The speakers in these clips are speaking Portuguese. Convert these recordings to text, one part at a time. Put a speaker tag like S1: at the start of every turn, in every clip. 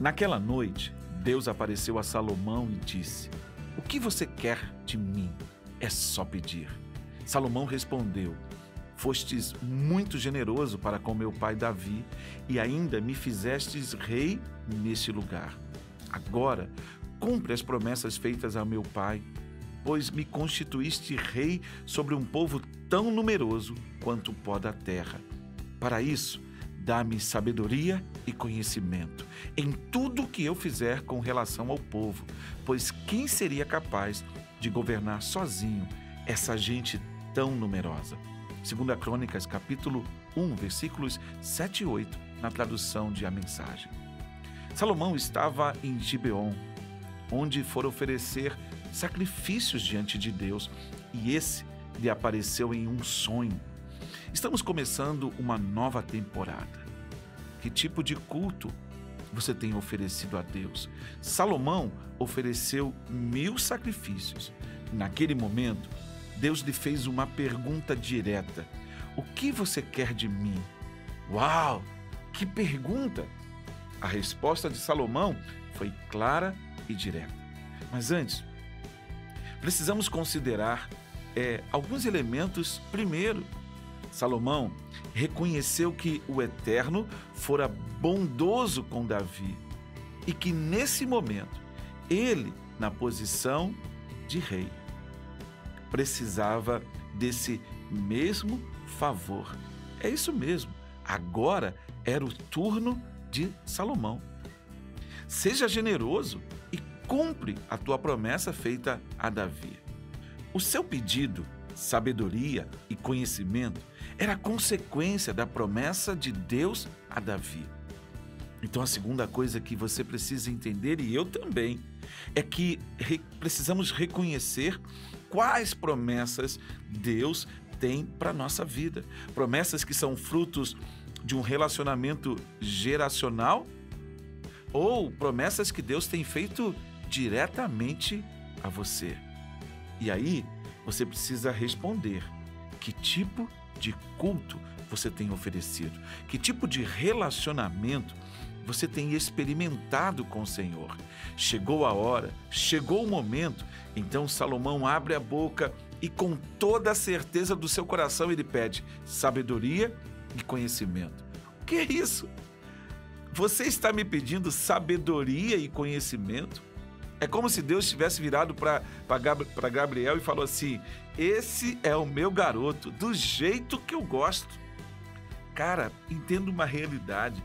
S1: Naquela noite, Deus apareceu a Salomão e disse: O que você quer de mim? É só pedir. Salomão respondeu: Fostes muito generoso para com meu pai Davi e ainda me fizestes rei neste lugar. Agora, cumpre as promessas feitas ao meu pai, pois me constituíste rei sobre um povo tão numeroso quanto o pó da terra. Para isso, dá-me sabedoria e conhecimento em tudo que eu fizer com relação ao povo, pois quem seria capaz de governar sozinho essa gente tão numerosa? Segunda Crônicas, capítulo 1, versículos 7 e 8, na tradução de A Mensagem. Salomão estava em Gibeon, onde for oferecer sacrifícios diante de Deus, e esse lhe apareceu em um sonho. Estamos começando uma nova temporada. Que tipo de culto você tem oferecido a Deus? Salomão ofereceu mil sacrifícios. Naquele momento, Deus lhe fez uma pergunta direta: O que você quer de mim? Uau! Que pergunta! A resposta de Salomão foi clara e direta. Mas antes, precisamos considerar é, alguns elementos. Primeiro, Salomão reconheceu que o Eterno fora bondoso com Davi e que nesse momento ele, na posição de rei, precisava desse mesmo favor. É isso mesmo. Agora era o turno de Salomão. Seja generoso e cumpre a tua promessa feita a Davi. O seu pedido, sabedoria e conhecimento era consequência da promessa de Deus a Davi. Então, a segunda coisa que você precisa entender, e eu também, é que re precisamos reconhecer quais promessas Deus tem para a nossa vida. Promessas que são frutos de um relacionamento geracional ou promessas que Deus tem feito diretamente a você. E aí você precisa responder: que tipo de culto você tem oferecido? Que tipo de relacionamento você tem experimentado com o Senhor? Chegou a hora, chegou o momento, então Salomão abre a boca e com toda a certeza do seu coração ele pede sabedoria e conhecimento. O que é isso? Você está me pedindo sabedoria e conhecimento? É como se Deus tivesse virado para Gabriel e falou assim: Esse é o meu garoto, do jeito que eu gosto. Cara, entenda uma realidade.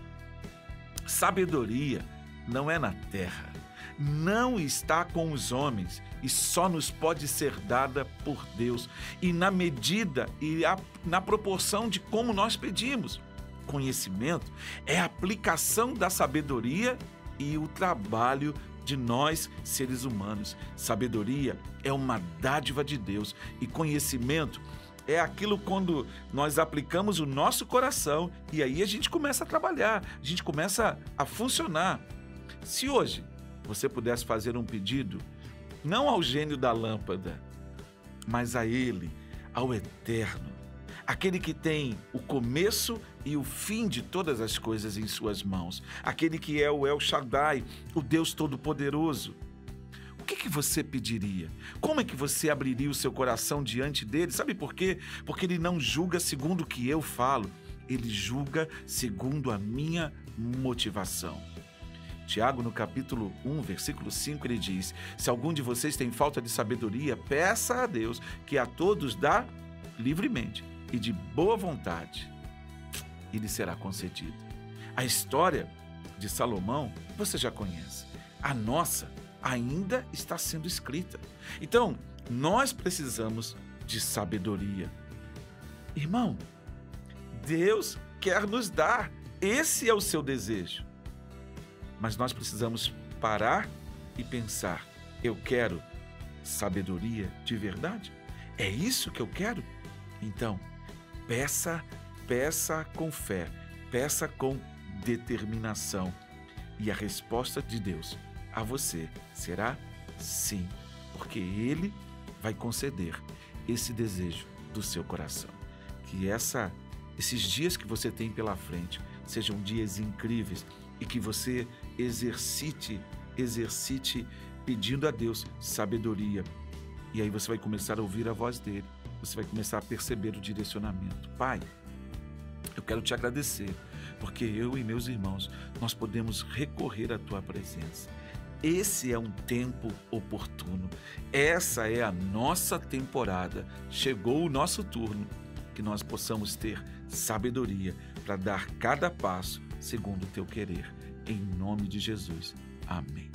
S1: Sabedoria não é na terra, não está com os homens e só nos pode ser dada por Deus e na medida e a, na proporção de como nós pedimos. Conhecimento é a aplicação da sabedoria e o trabalho de nós, seres humanos. Sabedoria é uma dádiva de Deus e conhecimento é aquilo quando nós aplicamos o nosso coração e aí a gente começa a trabalhar, a gente começa a funcionar. Se hoje você pudesse fazer um pedido, não ao gênio da lâmpada, mas a Ele, ao Eterno, aquele que tem o começo e o fim de todas as coisas em suas mãos, aquele que é o El Shaddai, o Deus Todo-Poderoso. O que, que você pediria? Como é que você abriria o seu coração diante dele? Sabe por quê? Porque ele não julga segundo o que eu falo, ele julga segundo a minha motivação. Tiago, no capítulo 1, versículo 5, ele diz: Se algum de vocês tem falta de sabedoria, peça a Deus, que a todos dá livremente e de boa vontade, e lhe será concedido. A história de Salomão você já conhece. A nossa ainda está sendo escrita. Então, nós precisamos de sabedoria. Irmão, Deus quer nos dar, esse é o seu desejo. Mas nós precisamos parar e pensar: eu quero sabedoria de verdade? É isso que eu quero? Então, peça, peça com fé, peça com determinação. E a resposta de Deus a você será sim, porque Ele vai conceder esse desejo do seu coração. Que essa, esses dias que você tem pela frente sejam dias incríveis e que você exercite, exercite pedindo a Deus sabedoria. E aí você vai começar a ouvir a voz dele, você vai começar a perceber o direcionamento. Pai, eu quero te agradecer, porque eu e meus irmãos, nós podemos recorrer à tua presença. Esse é um tempo oportuno. Essa é a nossa temporada. Chegou o nosso turno. Que nós possamos ter sabedoria para dar cada passo segundo o teu querer. Em nome de Jesus. Amém.